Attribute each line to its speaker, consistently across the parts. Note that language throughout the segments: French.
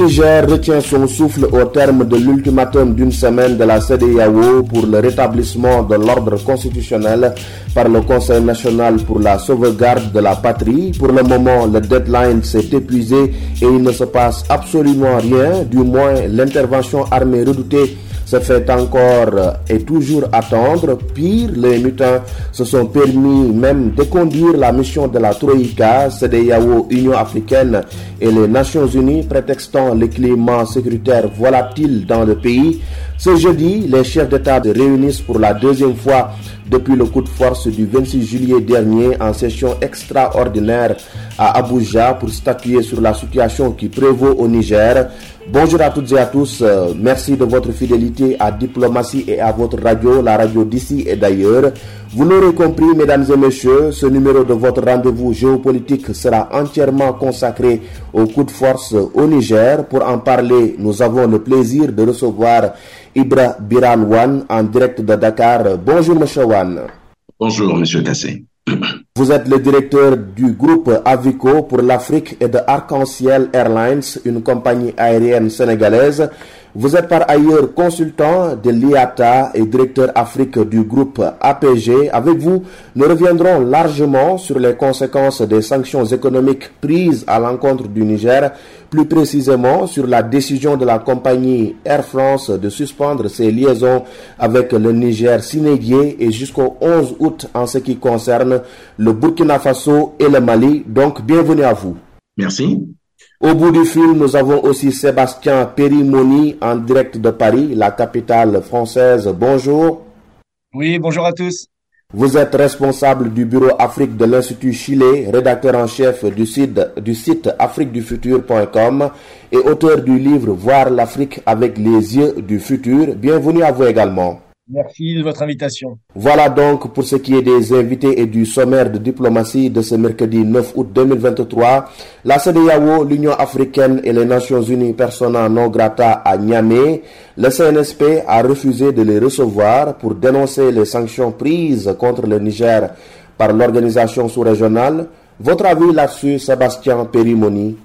Speaker 1: Niger retient son souffle au terme de l'ultimatum d'une semaine de la CDAO pour le rétablissement de l'ordre constitutionnel par le Conseil national pour la sauvegarde de la patrie. Pour le moment, le deadline s'est épuisé et il ne se passe absolument rien, du moins l'intervention armée redoutée se fait encore et toujours attendre. Pire, les mutins se sont permis même de conduire la mission de la Troïka, CDAO, Union africaine et les Nations unies, prétextant le climat sécuritaire volatile dans le pays. Ce jeudi, les chefs d'État se réunissent pour la deuxième fois depuis le coup de force du 26 juillet dernier en session extraordinaire à Abuja pour statuer sur la situation qui prévaut au Niger. Bonjour à toutes et à tous. Euh, merci de votre fidélité à Diplomatie et à votre radio, la radio d'ici et d'ailleurs. Vous l'aurez compris, mesdames et messieurs, ce numéro de votre rendez-vous géopolitique sera entièrement consacré au coup de force au Niger. Pour en parler, nous avons le plaisir de recevoir Ibra Biran Wan en direct de Dakar. Bonjour, monsieur Wan.
Speaker 2: Bonjour, monsieur Kassé.
Speaker 1: Vous êtes le directeur du groupe Avico pour l'Afrique et de Arc-en-Ciel Airlines, une compagnie aérienne sénégalaise. Vous êtes par ailleurs consultant de l'IATA et directeur Afrique du groupe APG. Avec vous, nous reviendrons largement sur les conséquences des sanctions économiques prises à l'encontre du Niger, plus précisément sur la décision de la compagnie Air France de suspendre ses liaisons avec le Niger Sinédier et jusqu'au 11 août en ce qui concerne le Burkina Faso et le Mali. Donc, bienvenue à vous.
Speaker 2: Merci.
Speaker 1: Au bout du film, nous avons aussi Sébastien Périmoni en direct de Paris, la capitale française. Bonjour.
Speaker 3: Oui, bonjour à tous.
Speaker 1: Vous êtes responsable du bureau Afrique de l'Institut Chile, rédacteur en chef du site, du site afriquedufutur.com et auteur du livre Voir l'Afrique avec les yeux du futur. Bienvenue à vous également.
Speaker 3: Merci de votre invitation.
Speaker 1: Voilà donc pour ce qui est des invités et du sommaire de diplomatie de ce mercredi 9 août 2023. La CDAO, l'Union africaine et les Nations unies persona non grata à Niamey. Le CNSP a refusé de les recevoir pour dénoncer les sanctions prises contre le Niger par l'organisation sous-régionale. Votre avis là-dessus, Sébastien Périmoni?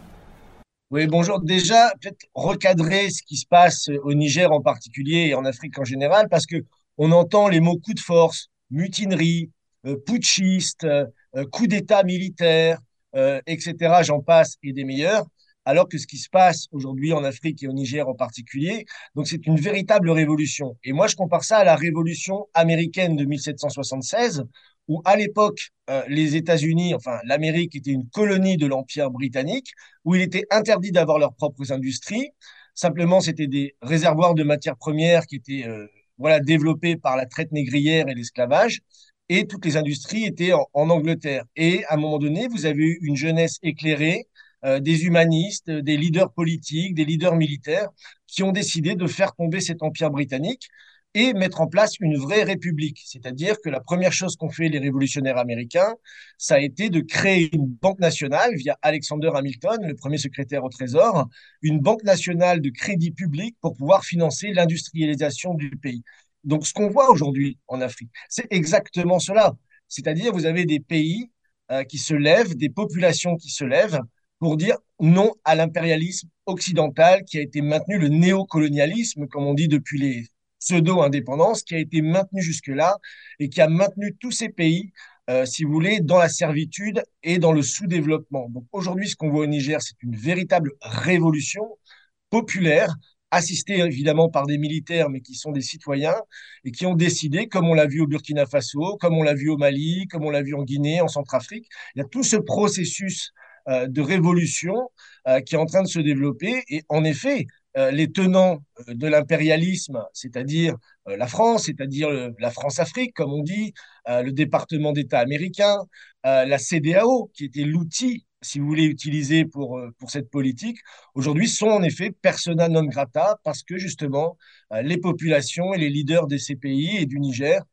Speaker 3: Oui, bonjour. Déjà, peut-être recadrer ce qui se passe au Niger en particulier et en Afrique en général, parce que on entend les mots coup de force, mutinerie, euh, putschiste, euh, coup d'État militaire, euh, etc. J'en passe et des meilleurs. Alors que ce qui se passe aujourd'hui en Afrique et au Niger en particulier, donc c'est une véritable révolution. Et moi, je compare ça à la révolution américaine de 1776, où à l'époque, euh, les États-Unis, enfin l'Amérique était une colonie de l'Empire britannique, où il était interdit d'avoir leurs propres industries. Simplement, c'était des réservoirs de matières premières qui étaient euh, voilà développés par la traite négrière et l'esclavage. Et toutes les industries étaient en, Angleterre. Et à un moment donné, vous avez eu une jeunesse éclairée, euh, des humanistes, des leaders politiques, des leaders militaires, qui ont décidé de faire tomber cet empire britannique et mettre en place une vraie république. C'est-à-dire que la première chose qu'ont fait les révolutionnaires américains, ça a été de créer une banque nationale via Alexander Hamilton, le premier secrétaire au Trésor, une banque nationale de crédit public pour pouvoir financer l'industrialisation du pays. Donc ce qu'on voit aujourd'hui en Afrique, c'est exactement cela. C'est-à-dire vous avez des pays euh, qui se lèvent, des populations qui se lèvent pour dire non à l'impérialisme occidental qui a été maintenu, le néocolonialisme, comme on dit depuis les pseudo-indépendance qui a été maintenue jusque-là et qui a maintenu tous ces pays, euh, si vous voulez, dans la servitude et dans le sous-développement. Donc aujourd'hui, ce qu'on voit au Niger, c'est une véritable révolution populaire assistée évidemment par des militaires, mais qui sont des citoyens et qui ont décidé, comme on l'a vu au Burkina Faso, comme on l'a vu au Mali, comme on l'a vu en Guinée, en Centrafrique, il y a tout ce processus euh, de révolution euh, qui est en train de se développer. Et en effet, les tenants euh, de l'impérialisme, c'est-à-dire euh, la France, c'est-à-dire la France-Afrique, comme on dit, le département d'État américain, la CDAO, qui était l'outil, si vous voulez, utilisé pour, pour cette politique, aujourd'hui sont en effet persona non grata parce que justement, les populations et les leaders de ces pays et du Niger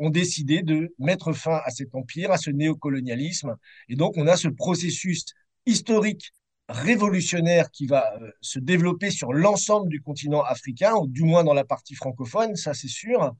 Speaker 3: ont décidé de mettre fin à cet empire, à ce néocolonialisme. Et donc, on a ce processus historique révolutionnaire qui va euh, se développer sur l'ensemble du continent africain, ou du moins dans la partie francophone, ça c'est sûr.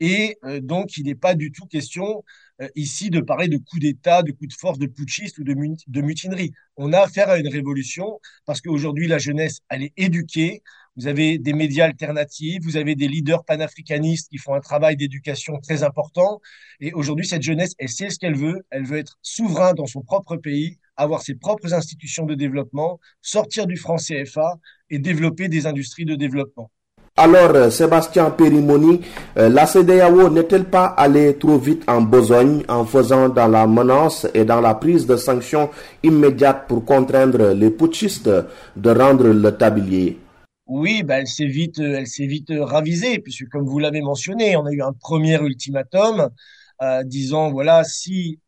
Speaker 3: Et euh, donc, il n'est pas du tout question euh, ici de parler de coup d'État, de coup de force, de putschiste ou de, de mutinerie. On a affaire à une révolution parce qu'aujourd'hui, la jeunesse, elle est éduquée. Vous avez des médias alternatifs, vous avez des leaders panafricanistes qui font un travail d'éducation très important. Et aujourd'hui, cette jeunesse, elle sait ce qu'elle veut. Elle veut être souverain dans son propre pays, avoir ses propres institutions de développement, sortir du franc CFA et développer des industries de développement.
Speaker 1: Alors, euh, Sébastien Périmoni, euh, la CDAO n'est-elle pas allée trop vite en besogne en faisant dans la menace et dans la prise de sanctions immédiates pour contraindre les putschistes de rendre le tablier?
Speaker 3: Oui, bah, elle s'est vite, elle s'est vite ravisée, puisque comme vous l'avez mentionné, on a eu un premier ultimatum euh, disant voilà si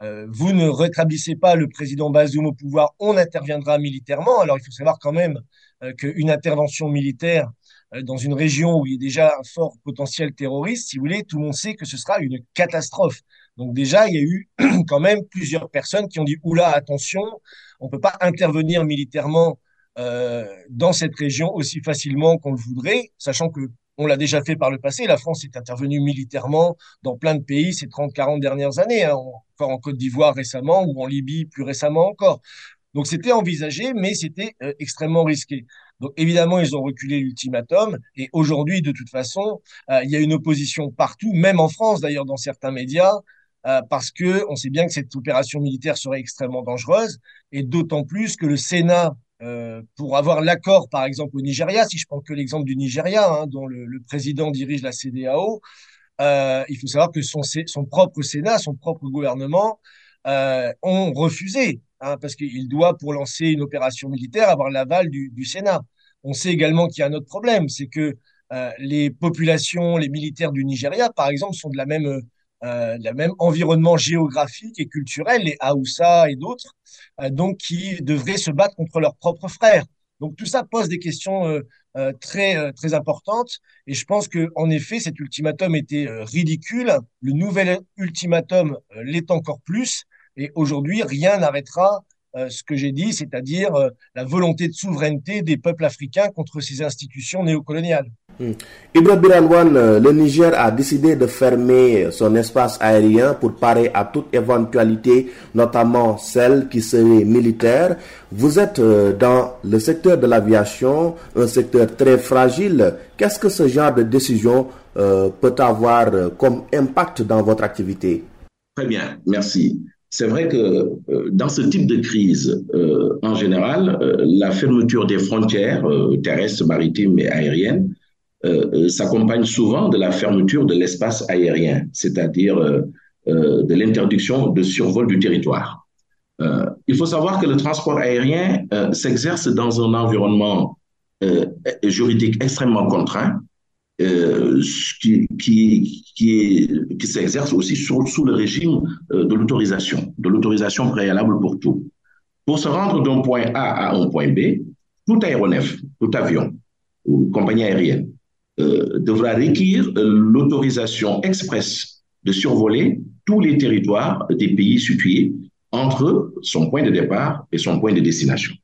Speaker 3: vous ne rétablissez pas le président Bazoum au pouvoir, on interviendra militairement. Alors il faut savoir quand même qu'une intervention militaire euh, dans une région où il y a déjà un fort potentiel terroriste, si vous voulez, tout le monde sait que ce sera une catastrophe. Donc déjà, il y a eu quand même plusieurs personnes qui ont dit oula, attention, on ne peut pas intervenir militairement euh, dans cette région aussi facilement qu'on le voudrait, sachant que on l'a déjà fait par le passé. La France est intervenue militairement dans plein de pays ces 30-40 dernières années, hein, encore en Côte d'Ivoire récemment ou en Libye plus récemment encore. Donc c'était envisagé, mais c'était euh, extrêmement risqué. Donc évidemment, ils ont reculé l'ultimatum. Et aujourd'hui, de toute façon, euh, il y a une opposition partout, même en France d'ailleurs, dans certains médias, euh, parce que on sait bien que cette opération militaire serait extrêmement dangereuse, et d'autant plus que le Sénat, euh, pour avoir l'accord, par exemple au Nigeria, si je prends que l'exemple du Nigeria, hein, dont le, président dirige la CDAO, euh, il faut savoir que son, propre Sénat, son propre gouvernement euh, ont refusé hein, parce qu'il doit, pour lancer une opération militaire, avoir l'aval du, Sénat. On sait également qu'il y a un autre problème, c'est que les populations, les militaires du Nigeria, par exemple, sont de la même, euh, la même environnement géographique et culturel, les Haoussa et d'autres, euh, donc qui devraient se battre contre leurs propres frères. Donc tout ça pose des questions euh, euh très très importantes et je pense que en effet cet ultimatum était ridicule. Le nouvel ultimatum l'est encore plus et aujourd'hui, rien n'arrêtera ce que j'ai dit, c'est-à-dire euh, la volonté de souveraineté des peuples africains contre ces institutions néocoloniales.
Speaker 1: Hmm. Ibrahim Biranwan, euh, le Niger a décidé de fermer son espace aérien pour parer à toute éventualité, notamment celle qui serait militaire. Vous êtes dans le secteur de l'aviation, un secteur très fragile. Qu'est-ce que ce genre de décision peut avoir comme impact dans votre activité?
Speaker 2: Très bien, merci. C'est vrai que euh, dans ce type de crise, euh, en général, euh, la fermeture des frontières terrestres, maritimes et aériennes s'accompagne souvent de la fermeture de l'espace aérien, c'est-à-dire de l'interdiction de survol du territoire. il faut savoir que le transport aérien s'exerce dans un environnement juridique extrêmement contraint euh, qui, s'exerce aussi sous, le régime euh, de l'autorisation, de l'autorisation préalable pour tout. Pour se rendre d'un point A à un point B, tout aéronef, tout avion ou compagnie aérienne euh, devra requérir euh, l'autorisation expresse de survoler tous les territoires des pays situés entre son point de départ et son point de destination.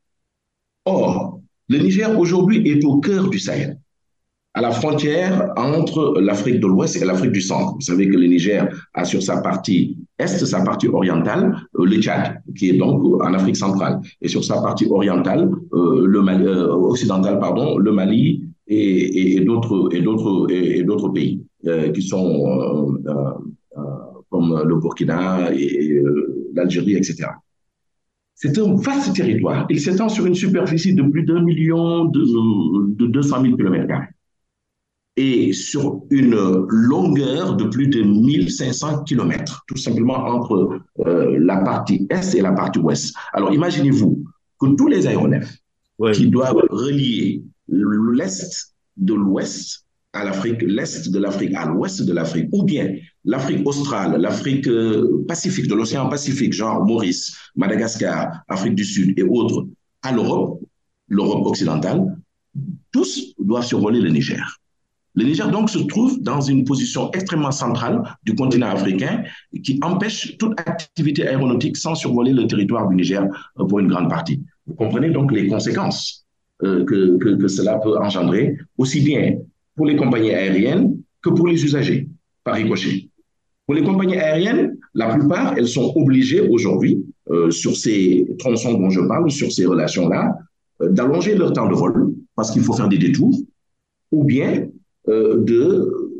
Speaker 2: Or, le Niger aujourd'hui est au cœur du Sahel à la frontière entre l'Afrique de l'Ouest et l'Afrique du Centre. Vous savez que le Niger a sur sa partie est, sa partie orientale, euh, le Tchad, qui est donc en Afrique centrale, et sur sa partie orientale, euh, le Mali, euh, occidentale, pardon, le Mali et, d'autres et d'autres et, d'autres pays qui sont comme le Burkina et, l'Algérie, etc. C'est un vaste territoire. Il s'étend sur une superficie de plus d'un million de, de 200 000 kilomètres carrés et sur une longueur de plus de 1500 kilomètres, tout simplement entre euh, la partie est et la partie ouest. Alors imaginez-vous que tous les aéronefs qui doivent relier l'est de l'ouest à l'Afrique, l'est de l'Afrique à l'ouest de l'Afrique, ou bien l'Afrique australe, l'Afrique euh, pacifique, de l'océan Pacifique, genre Maurice, Madagascar, Afrique du Sud et autres, à l'Europe, l'Europe occidentale, tous doivent survoler le Niger. Le Niger donc se trouve dans une position extrêmement centrale du continent africain qui empêche toute activité aéronautique sans survoler le territoire du Niger euh, pour une grande partie. Vous comprenez donc les conséquences euh, que, que, cela peut engendrer, aussi bien pour les compagnies aériennes que pour les usagers, par ricochet. Pour les compagnies aériennes, la plupart, elles sont obligées aujourd'hui, euh, sur ces tronçons dont je parle, sur ces relations-là, d'allonger leur temps de vol parce qu'il faut faire des détours, ou bien de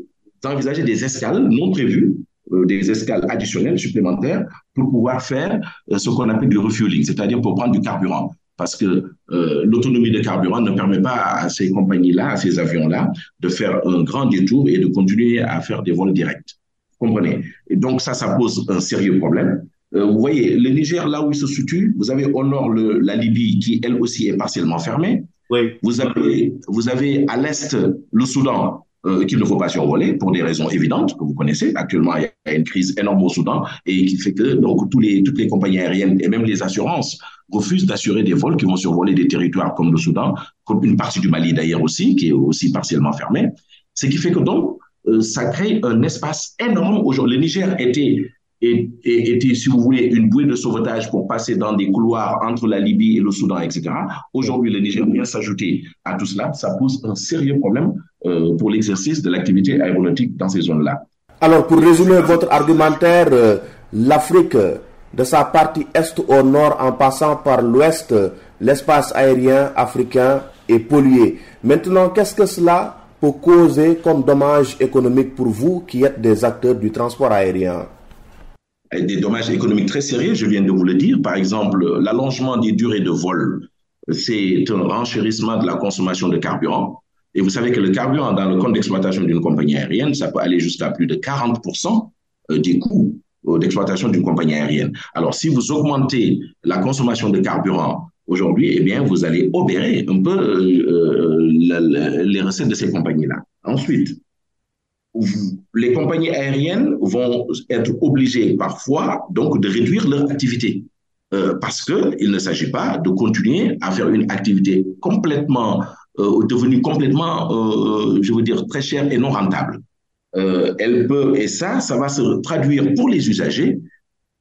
Speaker 2: d'envisager des escales non prévues, euh, des escales additionnelles supplémentaires pour pouvoir faire euh, ce qu'on appelle du refueling, c'est-à-dire pour prendre du carburant. Parce que euh, l'autonomie de carburant ne permet pas à ces compagnies-là, à ces avions-là, de faire un grand détour et de continuer à faire des vols directs. Vous comprenez? Et donc ça, ça pose un sérieux problème. Euh, vous voyez, le Niger, là où il se situe, vous avez au nord la Libye qui, elle aussi, est partiellement fermée. Vous avez, vous avez à l'est le Soudan euh, qu'il ne faut pas survoler pour des raisons évidentes que vous connaissez. Actuellement, il y a une crise énorme au Soudan et qui fait que donc tous les, toutes les compagnies aériennes et même les assurances refusent d'assurer des vols qui vont survoler des territoires comme le Soudan, comme une partie du Mali d'ailleurs aussi, qui est aussi partiellement fermée. Ce qui fait que donc, euh, ça crée un espace énorme. Aujourd'hui, le Niger était était, si vous voulez, une bouée de sauvetage pour passer dans des couloirs entre la Libye et le Soudan, etc. Aujourd'hui, le Niger vient s'ajouter à tout cela. Ça pose un sérieux problème euh, pour l'exercice de l'activité aéronautique dans ces zones-là.
Speaker 1: Alors, pour résumer votre argumentaire, euh, l'Afrique, de sa partie est au nord en passant par l'ouest, l'espace aérien africain est pollué. Maintenant, qu'est-ce que cela peut causer comme dommage économique pour vous qui êtes des acteurs du transport aérien?
Speaker 2: Des dommages économiques très sérieux, je viens de vous le dire. Par exemple, l'allongement des durées de vol, c'est un renchérissement de la consommation de carburant. Et vous savez que le carburant, dans le compte d'exploitation d'une compagnie aérienne, ça peut aller jusqu'à plus de 40% euh, des coûts euh, d'exploitation d'une compagnie aérienne. Alors, si vous augmentez la consommation de carburant aujourd'hui, eh bien, vous allez obérer un peu euh, les recettes de ces compagnies-là. Ensuite, les compagnies aériennes vont être obligées parfois donc de réduire leur activité euh, parce qu'il ne s'agit pas de continuer à faire une activité complètement euh, devenue complètement, euh, je veux dire, très chère et non rentable. Euh, elle peut, et ça, ça va se traduire pour les usagers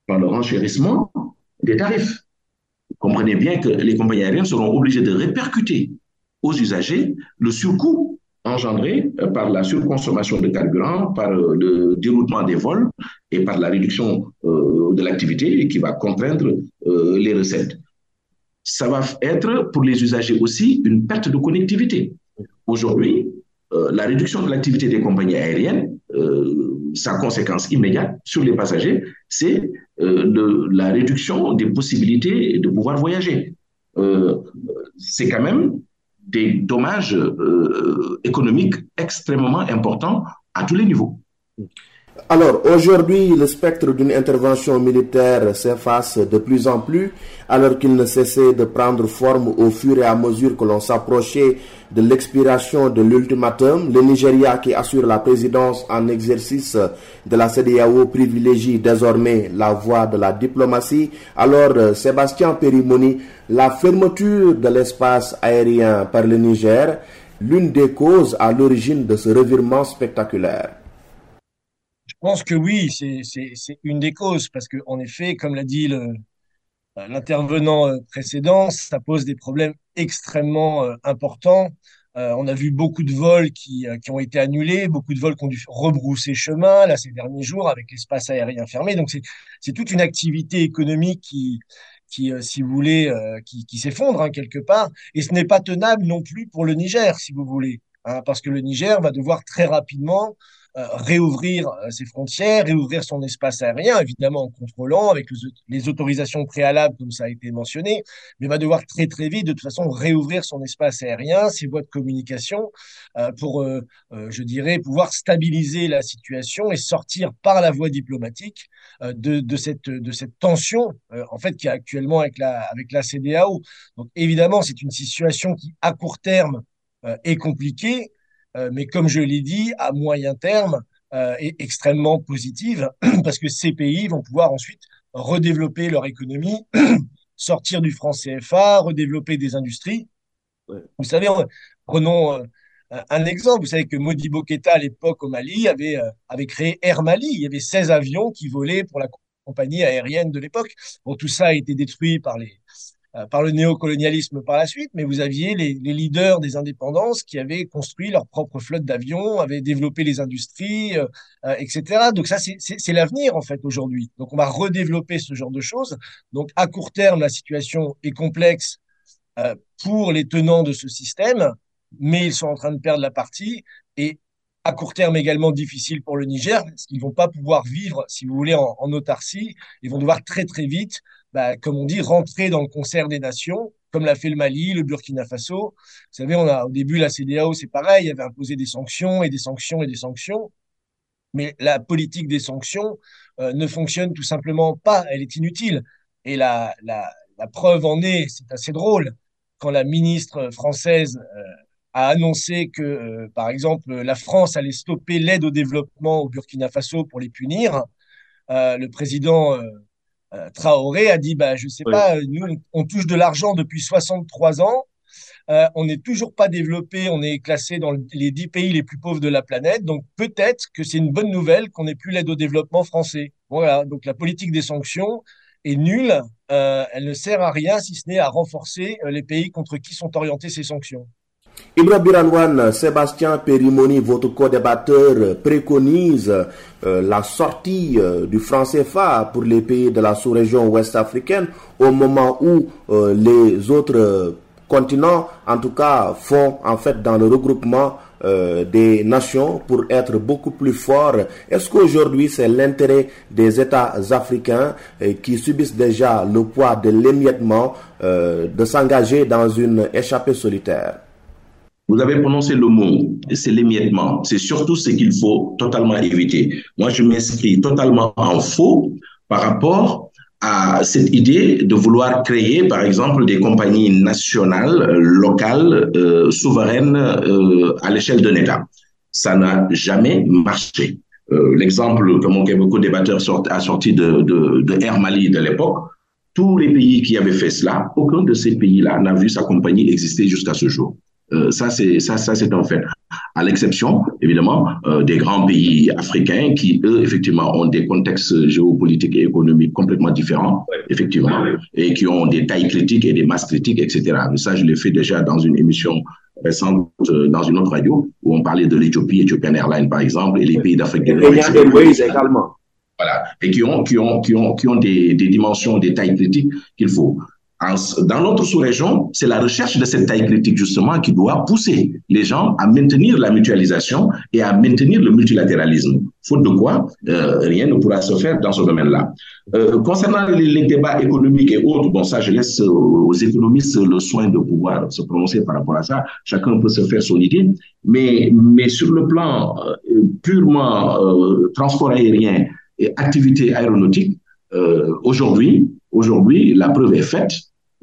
Speaker 2: par le renchérissement des tarifs. Vous comprenez bien que les compagnies aériennes seront obligées de répercuter aux usagers le surcoût engendré par la surconsommation de carburant, par le déroutement des vols et par la réduction euh, de l'activité qui va contraindre euh, les recettes. Ça va être pour les usagers aussi une perte de connectivité. Aujourd'hui, euh, la réduction de l'activité des compagnies aériennes, sa conséquence immédiate sur les passagers, c'est la réduction des possibilités de pouvoir voyager. c'est quand même des dommages euh, économiques extrêmement importants à tous les niveaux.
Speaker 1: Alors aujourd'hui, le spectre d'une intervention militaire s'efface de plus en plus, alors qu'il ne cessait de prendre forme au fur et à mesure que l'on s'approchait de l'expiration de l'ultimatum. Le Nigeria, qui assure la présidence en exercice de la CDAO, privilégie désormais la voie de la diplomatie. Alors, Sébastien Perimoni, la fermeture de l'espace aérien par le Niger, l'une des causes à l'origine de ce revirement spectaculaire.
Speaker 3: Je pense que oui, c'est une des causes, parce qu'en effet, comme l'a dit l'intervenant euh, précédent, ça pose des problèmes extrêmement euh, importants. Euh, on a vu beaucoup de vols qui, qui, ont été annulés, beaucoup de vols qui ont dû rebrousser chemin là ces derniers jours avec l'espace aérien fermé. Donc c'est toute une activité économique qui, qui si vous voulez, qui, qui s'effondre hein, quelque part. Et ce n'est pas tenable non plus pour le Niger, si vous voulez, hein, parce que le Niger va devoir très rapidement euh, réouvrir euh, ses frontières, réouvrir son espace aérien, évidemment en contrôlant avec les autorisations préalables, comme ça a été mentionné, mais va devoir très très vite, de toute façon, réouvrir son espace aérien, ses voies de communication, euh, pour, je dirais, pouvoir stabiliser la situation et sortir par la voie diplomatique de, cette, de cette tension, en fait, qui est actuellement avec la, avec la CDAO. Donc évidemment, c'est une situation qui, à court terme, est compliquée, euh, mais comme je l'ai dit, à moyen terme, euh, est extrêmement positive parce que ces pays vont pouvoir ensuite redévelopper leur économie, sortir du franc CFA, redévelopper des industries. Vous savez, prenons euh, un exemple. Vous savez que Modibo Keita, à l'époque au Mali, avait, avait créé Air Mali. Il y avait 16 avions qui volaient pour la compagnie aérienne de l'époque. Bon, tout ça a été détruit par les, euh, par le néocolonialisme par la suite, mais vous aviez les, leaders des indépendances qui avaient construit leur propre flotte d'avions, avaient développé les industries, euh, euh etc. Donc ça, c'est l'avenir en fait aujourd'hui. Donc on va redévelopper ce genre de choses. Donc à court terme, la situation est complexe euh, pour les tenants de ce système, mais ils sont en train de perdre la partie. Et à court terme également difficile pour le Niger, parce qu'ils vont pas pouvoir vivre, si vous voulez, en, en autarcie. Ils vont devoir très très vite bah, comme on dit, rentrer dans le concert des nations, comme l'a fait le Mali, le Burkina Faso. Vous savez, on a au début la CDAO, c'est pareil, il avait imposé des sanctions et des sanctions et des sanctions. Mais la politique des sanctions euh, ne fonctionne tout simplement pas, elle est inutile. Et la, la, la preuve en est, c'est assez drôle, quand la ministre française euh, a annoncé que, euh, par exemple, la France allait stopper l'aide au développement au Burkina Faso pour les punir, le président Traoré a dit, bah, je sais pas, nous, on, touche de l'argent depuis 63 ans. Euh, on n'est toujours pas développé, on est classé dans les 10 pays les plus pauvres de la planète. Donc peut-être que c'est une bonne nouvelle qu'on n'ait plus l'aide au développement français. Voilà, donc la politique des sanctions est nulle. Euh, elle ne sert à rien si ce n'est à renforcer euh, les pays contre qui sont orientées ces sanctions.
Speaker 1: Ibra Biranwan, Sébastien Périmoni, votre co-débatteur, préconise euh, la sortie euh, du franc CFA pour les pays de la sous-région ouest africaine au moment où euh, les autres continents, en tout cas, font en fait dans le regroupement des nations pour être beaucoup plus forts. Est-ce qu'aujourd'hui c'est l'intérêt des États africains qui subissent déjà le poids de l'émiettement de s'engager dans une échappée solitaire?
Speaker 2: Vous avez prononcé le mot, c'est l'émiettement. C'est surtout ce qu'il faut totalement éviter. Moi, je m'inscris totalement en faux par rapport à cette idée de vouloir créer, par exemple, des compagnies nationales, locales, euh, souveraines euh, à l'échelle d'un État. Ça n'a jamais marché. Euh, L'exemple que mon beaucoup de a sorti de, de, de Air Mali de l'époque, tous les pays qui avaient fait cela, aucun de ces pays-là n'a vu sa compagnie exister jusqu'à ce jour. Euh, ça, c'est ça, ça c'est un fait. À l'exception, évidemment, euh, des grands pays africains qui, eux, effectivement, ont des contextes géopolitiques et économiques complètement différents, effectivement, et qui ont des tailles critiques et des masses critiques, etc. Mais ça, je l'ai fait déjà dans une émission récente euh, dans une autre radio où on parlait de l'Éthiopie, Ethiopian Airlines, par exemple, et les pays d'Afrique du Nord. également. Voilà. Et qui ont, qui ont, qui ont, qui ont des, des dimensions, des tailles critiques qu'il faut dans notre sous-région, c'est la recherche de cette taille critique justement qui doit pousser les gens à maintenir la mutualisation et à maintenir le multilatéralisme. Faute de quoi, euh, rien ne pourra se faire dans ce domaine-là. Euh, concernant les, débats économiques et autres, bon ça, je laisse aux économistes le soin de pouvoir se prononcer par rapport à ça. Chacun peut se faire son idée, mais mais sur le plan euh, purement transport aérien et activité aéronautique, aujourd'hui, aujourd'hui, la preuve est faite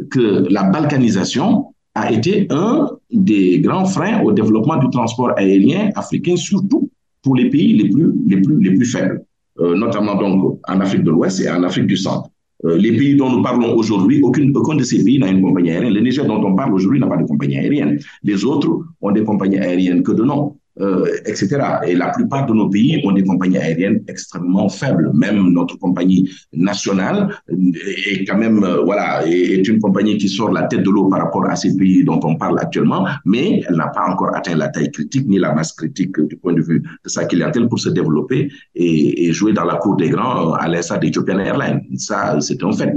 Speaker 2: que la balkanisation a été un des grands freins au développement du transport aérien africain, surtout pour les pays les plus, les plus, les plus faibles, euh, notamment donc en Afrique de l'Ouest et en Afrique du Centre. Euh, les pays dont nous parlons aujourd'hui, aucun, de ces pays n'a une compagnie aérienne. Le Niger dont on parle aujourd'hui n'a pas de compagnie aérienne. Les autres ont des compagnies aériennes que de nom euh, etc. Et la plupart de nos pays ont des compagnies aériennes extrêmement faibles. Même notre compagnie nationale est quand même, euh, voilà, est une compagnie qui sort la tête de l'eau par rapport à ces pays dont on parle actuellement, mais elle n'a pas encore atteint la taille critique ni la masse critique du point de vue de sa clientèle pour se développer et, et jouer dans la cour des grands à l'instar d'Ethiopian Airlines. Ça, c'est un fait.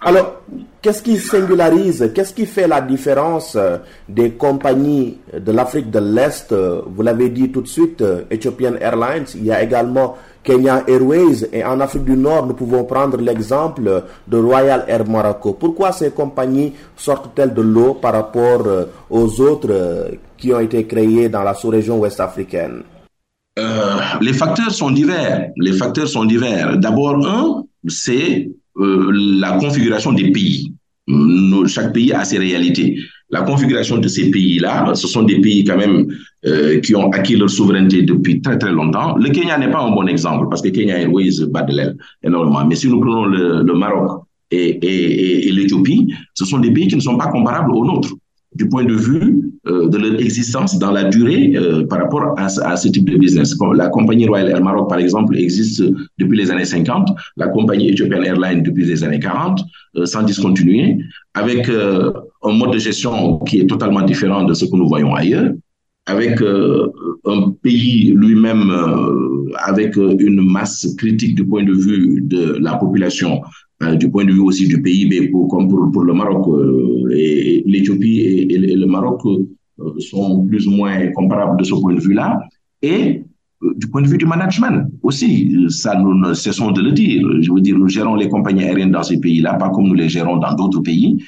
Speaker 1: Alors, qu'est-ce qui singularise, qu'est-ce qui fait la différence euh, des compagnies de l'Afrique de l'Est euh, Vous l'avez dit tout de suite, euh, Ethiopian Airlines, il y a également Kenya Airways et en Afrique du Nord, nous pouvons prendre l'exemple de Royal Air Morocco. Pourquoi ces compagnies sortent-elles de l'eau par rapport aux autres qui ont été créées dans la sous-région ouest africaine?
Speaker 2: Les facteurs sont divers. Les facteurs sont divers. D'abord, un, c'est euh, la configuration des pays. chaque pays a ses réalités. La configuration de ces pays-là, ce sont des pays quand même euh, qui ont acquis leur souveraineté depuis très très longtemps. Le Kenya n'est pas un bon exemple parce que Kenya Airways bat de l'aile énormément. Mais si nous prenons le, Maroc et l'Éthiopie, ce sont des pays qui ne sont pas comparables aux nôtres. du point de vue de leur existence dans la durée par rapport à, ce type de business. La compagnie Royal Air Maroc, par exemple, existe depuis les années 50, la compagnie Ethiopian Airlines depuis les années 40, sans discontinuer, avec un mode de gestion qui est totalement différent de ce que nous voyons ailleurs, avec un pays lui-même avec une masse critique du point de vue de la population euh, du point de vue aussi du PIB, pour, comme pour, le Maroc. Euh, et, l'Éthiopie et, le Maroc euh, sont plus ou moins comparables de ce point de vue-là. Et du point de vue du management aussi, ça nous ne cessons de le dire. Je veux dire, nous gérons les compagnies aériennes dans ces pays-là, pas comme nous les gérons dans d'autres pays.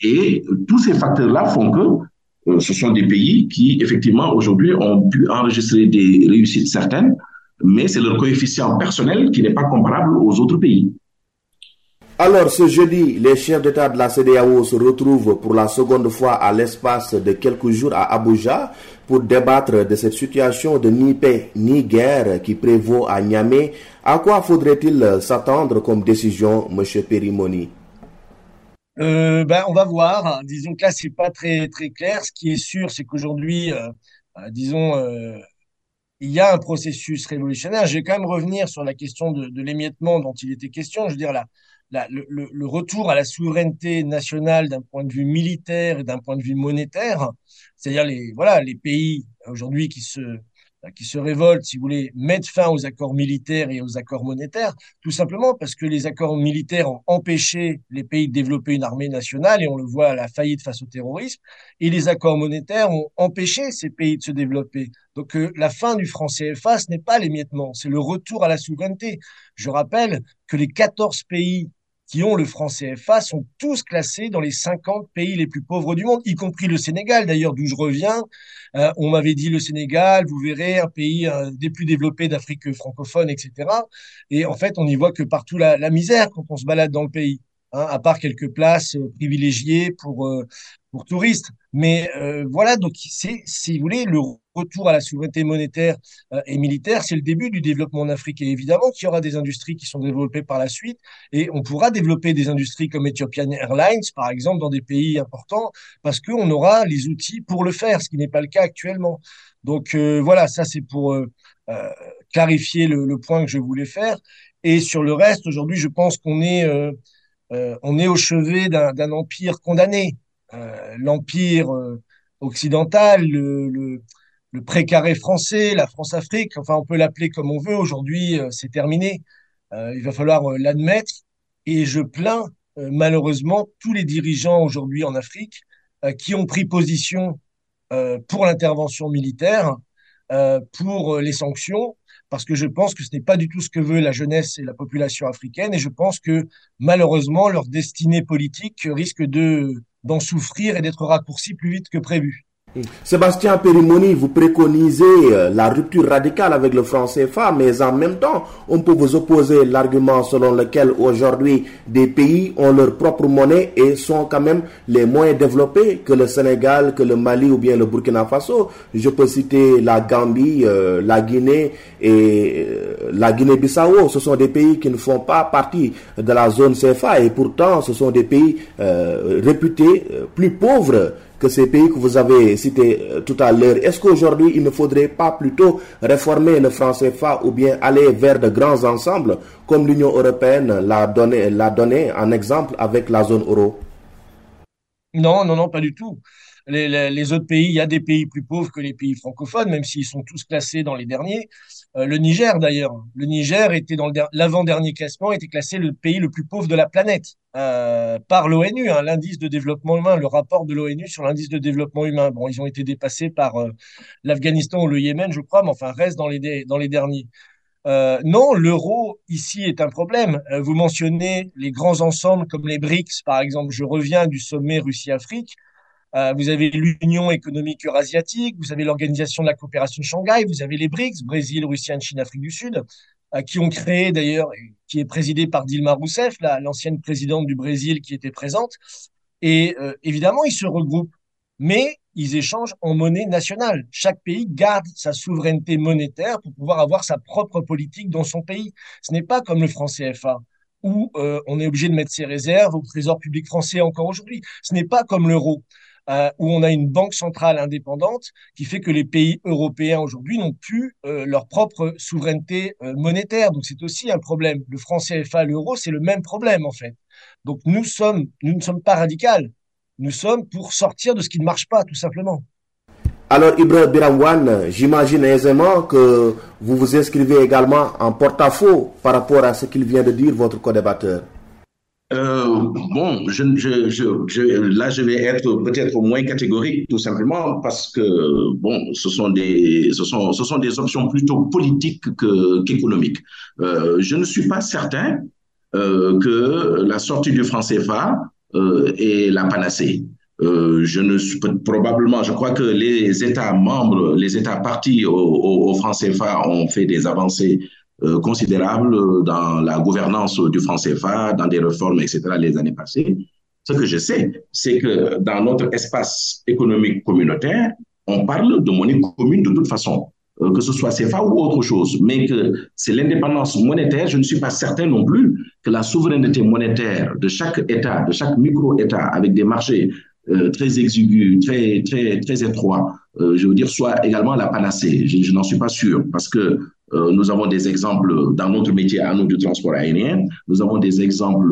Speaker 2: Et tous ces facteurs-là font que ce sont des pays qui, effectivement, aujourd'hui, ont pu enregistrer des réussites certaines, mais c'est leur coefficient personnel qui n'est pas comparable aux autres pays.
Speaker 1: Alors, ce jeudi, les chefs d'État de la CDAO se retrouvent pour la seconde fois à l'espace de quelques jours à Abuja pour débattre de cette situation de ni paix ni guerre qui prévaut à Niamey. À quoi faudrait-il s'attendre comme décision, M. Perimoni
Speaker 3: euh, ben, on va voir. Disons que là, c'est pas très clair. Ce qui est sûr, c'est qu'aujourd'hui, euh, euh, disons, il y a un processus révolutionnaire. Je vais quand même revenir sur la question de, l'émiettement dont il était question. Je veux dire, le, retour à la souveraineté nationale d'un point de vue militaire et d'un point de vue monétaire, c'est-à-dire les, voilà, les pays aujourd'hui qui se, qui se révoltent, si vous voulez, mettre fin aux accords militaires et aux accords monétaires, tout simplement parce que les accords militaires ont empêché les pays de développer une armée nationale, et on le voit à la faillite face au terrorisme, et les accords monétaires ont empêché ces pays de se développer. Donc euh, la fin du franc CFA, ce n'est pas l'émiettement, c'est le retour à la souveraineté. Je rappelle que les 14 pays qui ont le franc CFA sont tous classés dans les 50 pays les plus pauvres du monde, y compris le Sénégal, d'ailleurs, d'où je reviens. Euh, on m'avait dit le Sénégal, vous verrez, un pays euh, des plus développés d'Afrique francophone, etc. Et en fait, on n'y voit que partout la, misère quand on se balade dans le pays. Hein, à part quelques places euh, privilégiées pour, pour touristes. Mais voilà, donc c'est, si vous voulez, le retour à la souveraineté monétaire et militaire, c'est le début du développement en Afrique. Et évidemment qu'il y aura des industries qui sont développées par la suite, et on pourra développer des industries comme Ethiopian Airlines, par exemple, dans des pays importants, parce qu'on aura les outils pour le faire, ce qui n'est pas le cas actuellement. Donc voilà, ça c'est pour clarifier le, point que je voulais faire. Et sur le reste, aujourd'hui, je pense qu'on est euh, on est au chevet d'un empire condamné. Euh, l'empire euh, occidental, le, précaré français, la France-Afrique, enfin on peut l'appeler comme on veut, aujourd'hui c'est terminé. il va falloir l'admettre. Et je plains malheureusement tous les dirigeants aujourd'hui en Afrique qui ont pris position pour l'intervention militaire, pour les sanctions, parce que je pense que ce n'est pas du tout ce que veut la jeunesse et la population africaine, et je pense que malheureusement leur destinée politique risque de d'en souffrir et d'être raccourcie plus vite que prévu.
Speaker 1: Sébastien Perimoni, vous préconisez euh, la rupture radicale avec le franc CFA, mais en même temps, on peut vous opposer l'argument selon lequel aujourd'hui des pays ont leur propre monnaie et sont quand même les moins développés que le Sénégal, que le Mali ou bien le Burkina Faso. Je peux citer la Gambie, euh, la Guinée et euh, la Guinée-Bissau. Ce sont des pays qui ne font pas partie de la zone CFA et pourtant ce sont des pays réputés plus pauvres que ces pays que vous avez cités euh, tout à l'heure. Est-ce qu'aujourd'hui, il ne faudrait pas plutôt réformer le franc CFA ou bien aller vers de grands ensembles comme l'Union européenne l'a donné, l'a donné en exemple avec la zone euro?
Speaker 3: Non, non, non, pas du tout les, autres pays, il y a des pays plus pauvres que les pays francophones, même s'ils sont tous classés dans les derniers. Euh, le Niger, d'ailleurs, le Niger était dans l'avant-dernier classement, était classé le pays le plus pauvre de la planète euh, par l'ONU, hein, l'indice de développement humain, le rapport de l'ONU sur l'indice de développement humain. Bon, ils ont été dépassés par euh, l'Afghanistan ou le Yémen, je crois, mais enfin, reste dans les, dans les derniers. Non, l'euro ici est un problème. vous mentionnez les grands ensembles comme les BRICS, par exemple. Je reviens du sommet Russie-Afrique. Euh, vous avez l'Union économique eurasiatique, vous avez l'Organisation de la coopération de Shanghai, vous avez les BRICS, Brésil, Russie, Chine, Afrique du Sud, euh, qui ont créé d'ailleurs, qui est présidé par Dilma Rousseff, l'ancienne présidente du Brésil qui était présente. Et euh, évidemment, ils se regroupent, mais ils échangent en monnaie nationale. Chaque pays garde sa souveraineté monétaire pour pouvoir avoir sa propre politique dans son pays. Ce n'est pas comme le franc CFA où on est obligé de mettre ses réserves au trésor public français encore aujourd'hui. Ce n'est pas comme l'euro. Euh, où on a une banque centrale indépendante qui fait que les pays européens aujourd'hui n'ont plus euh, leur propre souveraineté euh, monétaire. Donc c'est aussi un problème. Le franc CFA, l'euro, c'est le même problème en fait. Donc nous sommes, nous ne sommes pas radicales. Nous sommes pour sortir de ce qui ne marche pas, tout simplement.
Speaker 1: Alors, Ibrahim Biramwan, j'imagine aisément que vous vous inscrivez également en porte-à-faux par rapport à ce qu'il vient de dire votre co-débatteur.
Speaker 2: Euh, bon, là, je vais être peut-être moins catégorique, tout simplement parce que, bon, ce sont des, options plutôt politiques qu'économiques. euh, je ne suis pas certain euh, que la sortie du franc CFA est la panacée. Je ne suis probablement, je crois que les États membres, les États partis au, au, au franc CFA ont fait des avancées euh, considérables dans la gouvernance du franc CFA, dans des réformes, etc. les années passées. Ce que je sais, c'est que dans notre espace économique communautaire, on parle de monnaie commune de toute façon, euh, que ce soit CFA ou autre chose, mais que c'est l'indépendance monétaire. Je ne suis pas certain non plus que la souveraineté monétaire de chaque État, de chaque micro-État, avec des marchés euh, très exigus, très, très, très étroits, euh, je veux dire, soit également la panacée. Je, je n'en suis pas sûr parce que euh, nous avons des exemples dans notre métier à nous du transport aérien. Nous avons des exemples,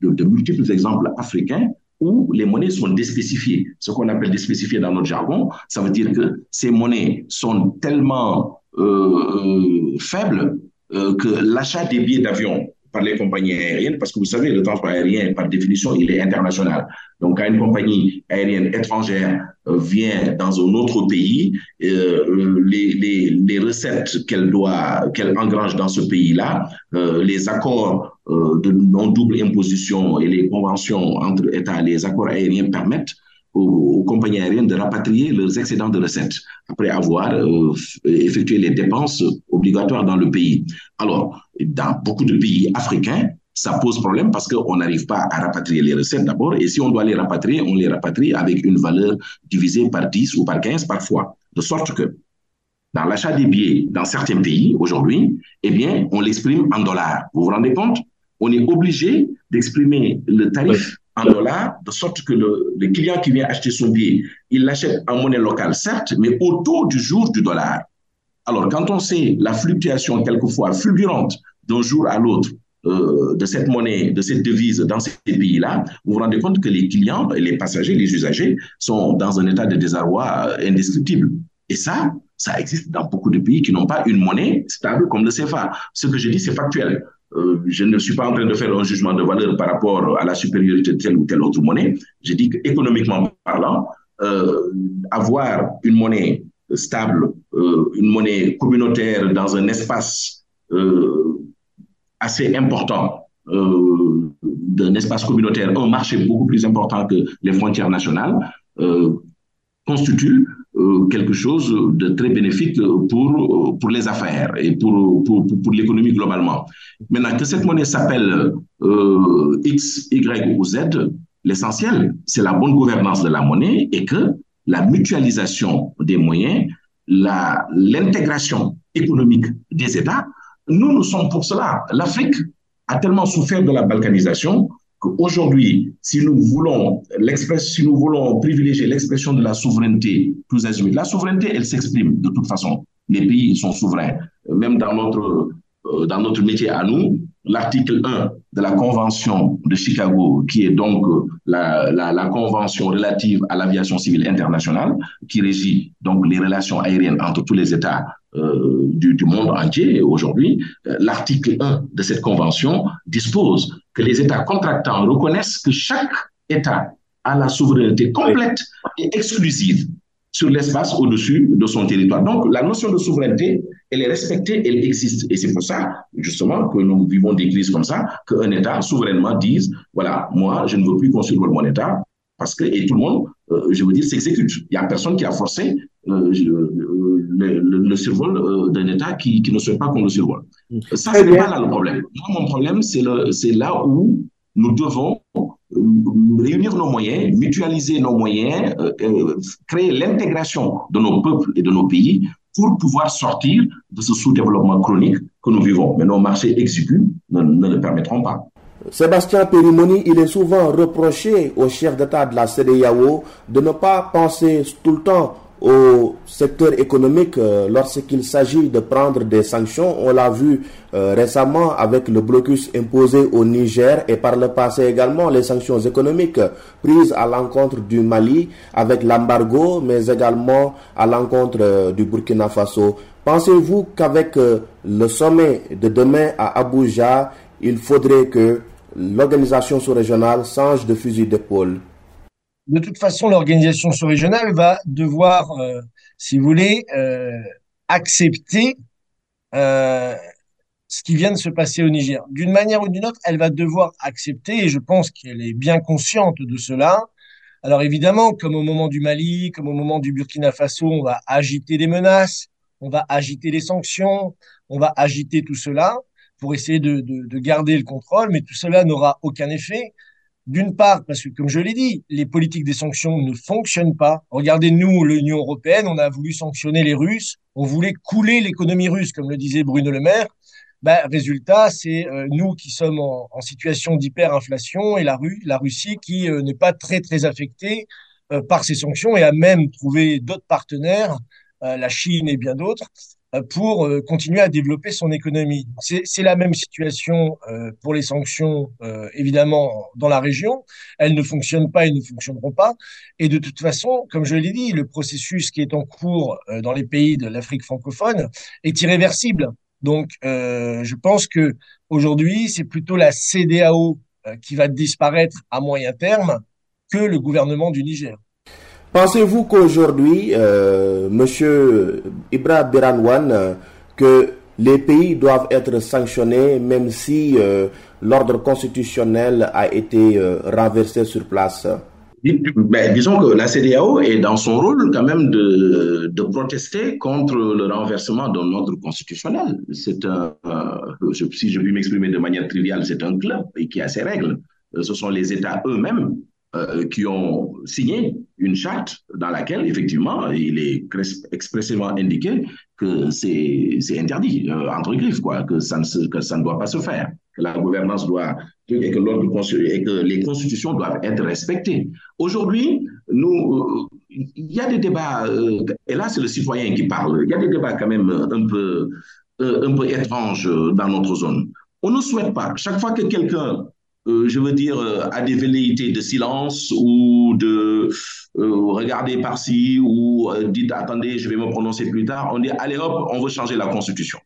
Speaker 2: de, de multiples exemples africains où les monnaies sont déspécifiées. Ce qu'on appelle déspécifiées dans notre jargon, ça veut dire que ces monnaies sont tellement euh, faibles euh, que l'achat des billets d'avion par les compagnies aériennes, parce que vous savez, le transport aérien, par définition, il est international. Donc, quand une compagnie aérienne étrangère euh, vient dans un autre pays, euh, les, les, les, recettes qu'elle doit, qu'elle engrange dans ce pays-là, euh, les accords euh, de non-double imposition et les conventions entre États, les accords aériens permettent aux, compagnies aériennes de rapatrier leurs excédents de recettes après avoir euh, effectué les dépenses obligatoires dans le pays. Alors, dans beaucoup de pays africains, ça pose problème parce qu'on n'arrive pas à rapatrier les recettes d'abord. Et si on doit les rapatrier, on les rapatrie avec une valeur divisée par 10 ou par 15 parfois. De sorte que dans l'achat des billets dans certains pays aujourd'hui, eh bien, on l'exprime en dollars. Vous vous rendez compte? On est obligé d'exprimer le tarif en dollars, de sorte que le, client qui vient acheter son billet, il l'achète en monnaie locale, certes, mais autour du jour du dollar. Alors, quand on sait la fluctuation quelquefois fulgurante d'un jour à l'autre euh, de cette monnaie, de cette devise dans ces pays-là, vous vous rendez compte que les clients, les passagers, les usagers sont dans un état de désarroi indescriptible. Et ça, ça existe dans beaucoup de pays qui n'ont pas une monnaie stable comme le CFA. Ce que je dis, c'est factuel. Euh, je ne suis pas en train de faire un jugement de valeur par rapport à la supériorité de telle ou telle autre monnaie. Je dis qu'économiquement parlant, euh, avoir une monnaie stable, euh, une monnaie communautaire dans un espace assez important d'un espace communautaire, un marché beaucoup plus important que les frontières nationales, constitue quelque chose de très bénéfique pour, pour les affaires et pour, pour, pour l'économie globalement. Maintenant, que cette monnaie s'appelle euh, X, Y ou Z, l'essentiel, c'est la bonne gouvernance de la monnaie et que la mutualisation des moyens, l'intégration économique des États, nous, nous sommes pour cela. L'Afrique a tellement souffert de la balkanisation qu'aujourd'hui, si nous voulons si nous voulons privilégier l'expression de la souveraineté tous azimuts, la souveraineté, elle s'exprime de toute façon. Les pays sont souverains. Même dans notre, euh, dans notre métier à nous, l'article 1 de la Convention de Chicago, qui est donc la, la, la convention relative à l'aviation civile internationale, qui régit donc les relations aériennes entre tous les États euh, du, monde entier aujourd'hui. Euh, l'article 1 de cette convention dispose que les États contractants reconnaissent que chaque État a la souveraineté complète et exclusive sur l'espace au-dessus de son territoire. Donc, la notion de souveraineté, elle est respectée, elle existe. Et c'est pour ça, justement, que nous vivons des crises comme ça, qu'un État souverainement dise, voilà, moi, je ne veux plus survole mon État, parce que, et tout le monde, euh, je veux dire, s'exécute. Il n'y a personne qui a forcé le, le, le, survol euh, d'un État qui, qui, ne souhaite pas qu'on le survole. Ça, ce n'est pas là le problème. Moi, mon problème, c'est là où nous devons réunir nos moyens, mutualiser nos moyens, euh, créer l'intégration de nos peuples et de nos pays pour pouvoir sortir de ce sous-développement chronique que nous vivons. Mais nos marchés exigus ne, ne le permettront pas.
Speaker 1: Sébastien Périmoni, il est souvent reproché au chef d'État de la CDAO de ne pas penser tout le temps au secteur économique euh, lorsqu'il s'agit de prendre des sanctions. On l'a vu euh, récemment avec le blocus imposé au Niger et par le passé également les sanctions économiques prises à l'encontre du Mali avec l'embargo, mais également à l'encontre euh, du Burkina Faso. Pensez-vous qu'avec le sommet de demain à Abuja, il faudrait que l'organisation sous-régionale change de fusil d'épaule?
Speaker 3: De toute façon, l'organisation sous-régionale va devoir, euh, si vous voulez, euh, accepter euh, ce qui vient de se passer au Niger. D'une manière ou d'une autre, elle va devoir accepter, et je pense qu'elle est bien consciente de cela. Alors évidemment, comme au moment du Mali, comme au moment du Burkina Faso, on va agiter des menaces, on va agiter les sanctions, on va agiter tout cela pour essayer de, de garder le contrôle, mais tout cela n'aura aucun effet d'une part, parce que comme je l'ai dit, les politiques des sanctions ne fonctionnent pas. Regardez, nous, l'Union européenne, on a voulu sanctionner les Russes, on voulait couler l'économie russe, comme le disait Bruno Le Maire. Ben, résultat, c'est euh, nous qui sommes en, situation d'hyperinflation et la, la Russie qui euh, n'est pas très très affectée euh, par ces sanctions et a même trouvé d'autres partenaires, la Chine et bien d'autres, pour euh, continuer à développer son économie. C'est la même situation euh, pour les sanctions, évidemment, dans la région. Elles ne fonctionnent pas et ne fonctionneront pas. Et de toute façon, comme je l'ai dit, le processus qui est en cours dans les pays de l'Afrique francophone est irréversible. Donc, je pense que aujourd'hui, c'est plutôt la CDAO qui va disparaître à moyen terme que le gouvernement du Niger.
Speaker 1: Pensez-vous qu'aujourd'hui, euh, Monsieur Ibrahim Biranwan, euh, que les pays doivent être sanctionnés même si euh, l'ordre constitutionnel a été euh, renversé sur place?
Speaker 2: Ben, disons que la CDAO est dans son rôle quand même de, protester contre le renversement d'un ordre constitutionnel. C'est un, si je puis m'exprimer de manière triviale, c'est un club qui a ses règles. Ce sont les États eux-mêmes euh, qui ont signé une charte dans laquelle, effectivement, il est expressément indiqué que c'est interdit, euh, entre griffes, quoi, que ça, ne que ça ne doit pas se faire, que la gouvernance doit, et que, et les constitutions doivent être respectées. Aujourd'hui, euh, il y a des débats, et là c'est le citoyen qui parle, il y a des débats quand même un peu, un peu étranges dans notre zone. On ne souhaite pas, chaque fois que quelqu'un euh, je veux dire, euh, à des velléités de silence ou de euh, regarder par-ci ou dites attendez, je vais me prononcer plus tard. On dit allez hop, on veut changer la constitution.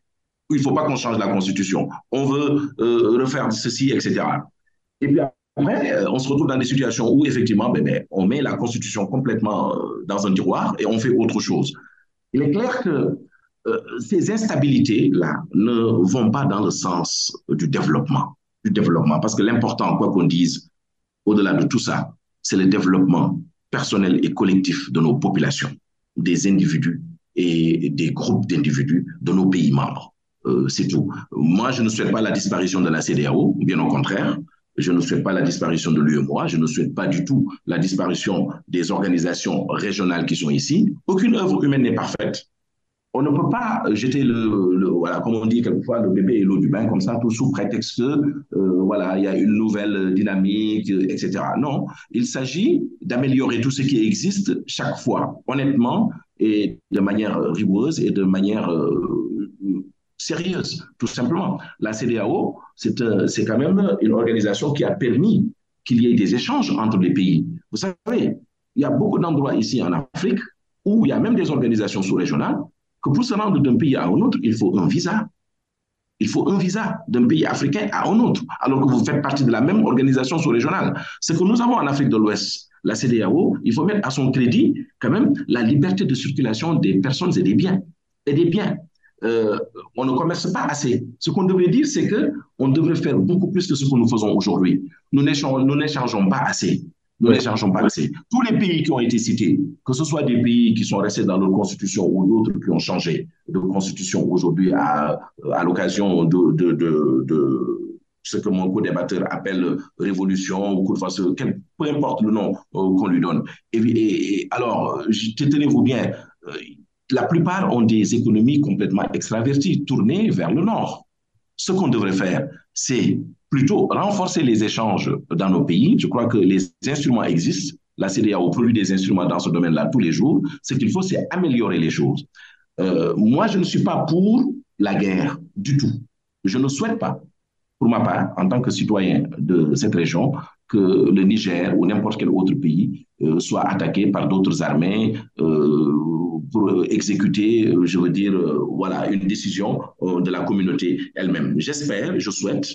Speaker 2: Il ne faut pas qu'on change la constitution. On veut refaire ceci, etc. Et puis après, on se retrouve dans des situations où effectivement, ben, ben, on met la constitution complètement dans un tiroir et on fait autre chose. Il est clair que ces instabilités-là ne vont pas dans le sens du développement du développement. Parce que l'important, quoi qu'on dise, au-delà de tout ça, c'est le développement personnel et collectif de nos populations, des individus et des groupes d'individus de nos pays membres. Euh, c'est tout. Moi, je ne souhaite pas la disparition de la CDAO, bien au contraire. Je ne souhaite pas la disparition de l'UEMOA, je ne souhaite pas du tout la disparition des organisations régionales qui sont ici. Aucune œuvre humaine n'est parfaite on ne peut pas jeter le, voilà, comme on dit quelquefois, le bébé et l'eau du bain comme ça, tout sous prétexte que, euh, voilà, il y a une nouvelle dynamique, etc. Non, il s'agit d'améliorer tout ce qui existe chaque fois, honnêtement et de manière rigoureuse et de manière euh, sérieuse, tout simplement. La CDAO, euh, c'est quand même une organisation qui a permis qu'il y ait des échanges entre les pays. Vous savez, il y a beaucoup d'endroits ici en Afrique où il y a même des organisations sous-régionales que pour se rendre d'un pays à un autre, il faut un visa. Il faut un visa d'un pays africain à un autre, alors que vous faites partie de la même organisation sous-régionale. Ce que nous avons en Afrique de l'Ouest, la CDAO, il faut mettre à son crédit quand même la liberté de circulation des personnes et des biens. Et des biens. Euh, on ne commerce pas assez. Ce qu'on devrait dire, c'est que on devrait faire beaucoup plus que ce que nous faisons aujourd'hui. Nous n'échangeons pas assez. Nous n'échangeons pas assez. Tous les pays qui ont été cités, que ce soit des pays qui sont restés dans leur constitution ou d'autres qui ont changé de constitution aujourd'hui à, à l'occasion de, de, de, de, ce que mon co-débatteur appelle révolution ou coup de peu importe le nom euh, qu'on lui donne. Et, et, alors, tenez-vous bien, euh, la plupart ont des économies complètement extraverties, tournées vers le nord. Ce qu'on devrait faire, c'est plutôt renforcer les échanges dans nos pays. Je crois que les instruments existent. La CDAO produit des instruments dans ce domaine-là tous les jours. Ce qu'il faut, c'est améliorer les choses. Euh, moi, je ne suis pas pour la guerre du tout. Je ne souhaite pas, pour ma part, en tant que citoyen de cette région, que le Niger ou n'importe quel autre pays euh, soit attaqué par d'autres armées euh, pour exécuter, je veux dire, voilà, une décision de la communauté elle-même. J'espère, je souhaite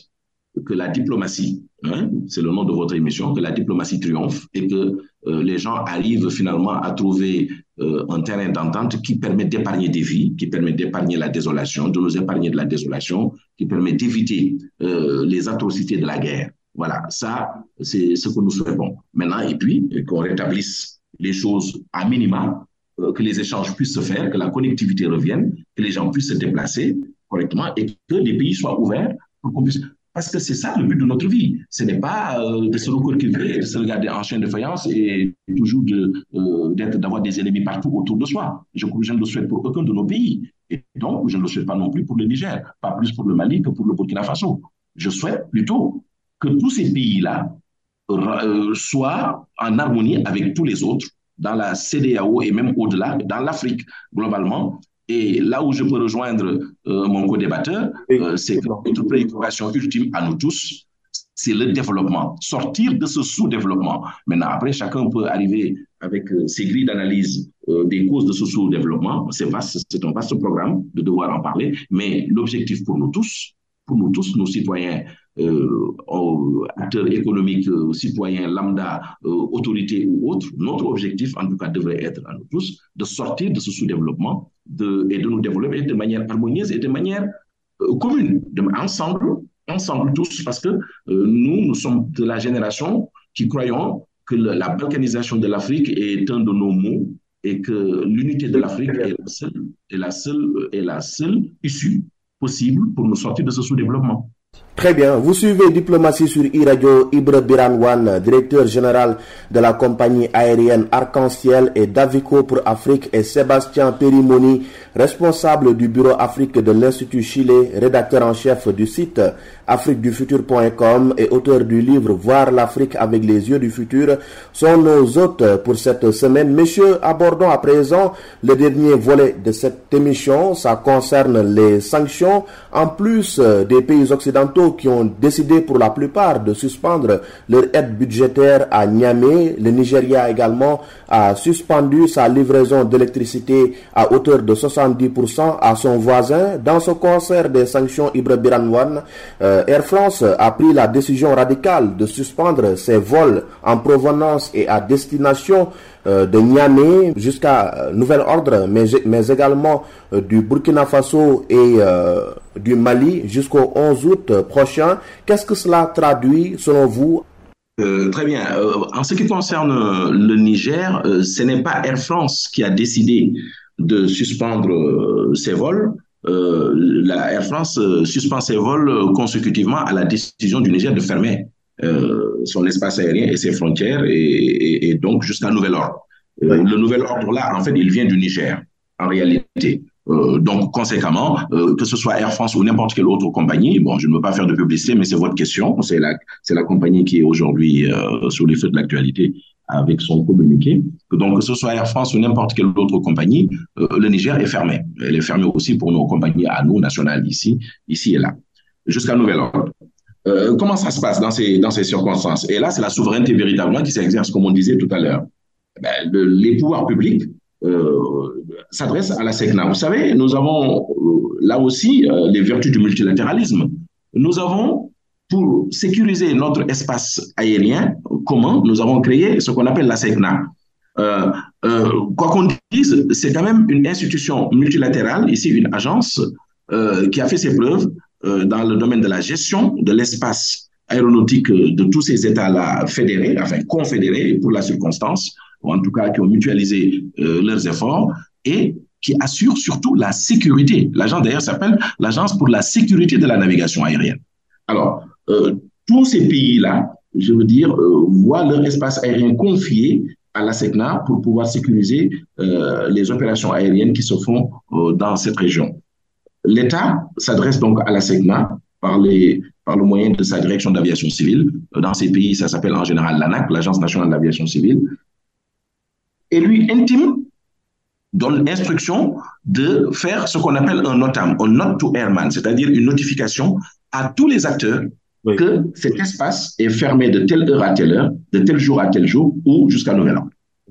Speaker 2: que la diplomatie, hein, c'est le nom de votre émission, que la diplomatie triomphe et que euh, les gens arrivent finalement à trouver euh, un terrain d'entente qui permet d'épargner des vies, qui permet d'épargner la désolation, de nous épargner de la désolation, qui permet d'éviter euh, les atrocités de la guerre. Voilà, ça, c'est ce que nous souhaitons. Maintenant, et puis, qu'on rétablisse les choses à minima, que les échanges puissent se faire, que la connectivité revienne, que les gens puissent se déplacer correctement et que les pays soient ouverts pour qu'on puisse parce que c'est ça le but de notre vie. Ce n'est pas euh, de se recourber, de se regarder en chaîne de faïence et toujours euh, d'avoir des ennemis partout autour de soi. Je, je, ne le souhaite pour aucun de nos pays. Et donc, je ne le souhaite pas non plus pour le Niger, pas plus pour le Mali que pour le Burkina Faso. Je souhaite plutôt que tous ces pays-là euh, soient en harmonie avec tous les autres dans la CDAO et même au-delà, dans l'Afrique globalement, et là où je peux rejoindre euh, mon co-débatteur, euh, c'est que notre préoccupation ultime à nous tous, c'est le développement, sortir de ce sous-développement. Maintenant, après, chacun peut arriver avec euh, ses grilles d'analyse euh, des causes de ce sous-développement. C'est vaste, c'est un vaste programme de devoir en parler, mais l'objectif pour nous tous, pour nous tous, nos citoyens, euh, acteurs économiques, euh, citoyens, lambda, euh, autorités ou autres, notre objectif, en tout cas, devrait être à nous tous de sortir de ce sous-développement et de nous développer de manière harmonieuse et de manière commune, ensemble, ensemble tous, parce que nous, nous sommes de la génération qui croyons que la balkanisation de l'Afrique est un de nos mots et que l'unité de l'Afrique est la seule issue possible pour nous sortir de ce sous-développement.
Speaker 1: Très bien. Vous suivez Diplomatie sur e-radio Ibre Biranwan, directeur général de la compagnie aérienne Arc-en-Ciel et Davico pour Afrique et Sébastien Perimoni, responsable du bureau Afrique de l'Institut Chile, rédacteur en chef du site afriquedufutur.com et auteur du livre Voir l'Afrique avec les yeux du futur, sont nos hôtes pour cette semaine. Messieurs, abordons à présent le dernier volet de cette émission. Ça concerne les sanctions. En plus des pays occidentaux qui ont décidé pour la plupart de suspendre leur aide budgétaire à Niamey. Le Nigeria également a suspendu sa livraison d'électricité à hauteur de 70% à son voisin. Dans ce concert des sanctions Ibre Biranwan, euh, Air France a pris la décision radicale de suspendre ses vols en provenance et à destination de Niamey jusqu'à nouvel ordre, mais, également euh, du Burkina Faso et du Mali jusqu'au 11 août prochain. Qu'est-ce que cela traduit selon vous?
Speaker 2: Euh, très bien. Euh, en ce qui concerne le Niger, euh, ce n'est pas Air France qui a décidé de suspendre ses vols. la Air France suspend ses vols consécutivement à la décision du Niger de fermer son espace aérien et ses frontières et, et, et donc jusqu'à nouvel ordre. Le nouvel ordre là, en fait, il vient du Niger en réalité. Euh, donc, conséquemment, euh, que ce soit Air France ou n'importe quelle autre compagnie, bon, je ne veux pas faire de publicité, mais c'est votre question. C'est la, c'est la compagnie qui est aujourd'hui euh, sur les feux de l'actualité avec son communiqué. Donc, que ce soit Air France ou n'importe quelle autre compagnie, le Niger est fermé. Elle est fermée aussi pour nos compagnies à nous, nationales, ici, ici et là, jusqu'à nouvel ordre. Euh, comment ça se passe dans ces, dans ces circonstances? Et là, c'est la souveraineté véritablement qui s'exerce, comme on disait tout à l'heure. Ben, le, les pouvoirs publics euh, s'adresse à la SECNA. Vous savez, nous avons euh, là aussi les vertus du multilatéralisme. Nous avons, pour sécuriser notre espace aérien commun, nous avons créé ce qu'on appelle la SECNA. Quoi qu'on dise, c'est quand même une institution multilatérale, ici une agence, qui a fait ses preuves dans le domaine de la gestion de l'espace aéronautique de tous ces États-là fédérés, enfin confédérés pour la circonstance, ou en tout cas qui ont mutualisé euh, leurs efforts, et qui assurent surtout la sécurité. L'agence d'ailleurs s'appelle l'Agence pour la sécurité de la navigation aérienne. Alors, euh, tous ces pays-là, je veux dire, euh, voient leur espace aérien confié à la SECNA pour pouvoir sécuriser euh, les opérations aériennes qui se font euh, dans cette région. L'État s'adresse donc à la SECNA par les par le moyen de sa direction d'aviation civile. Dans ces pays, ça s'appelle en général l'ANAC, l'Agence nationale de l'aviation civile. Et lui intime donne l'instruction de faire ce qu'on appelle un NOTAM, un Note to Airman, c'est-à-dire une notification à tous les acteurs que cet espace est fermé de telle heure à telle heure, de tel jour à tel jour ou jusqu'à nouvel an.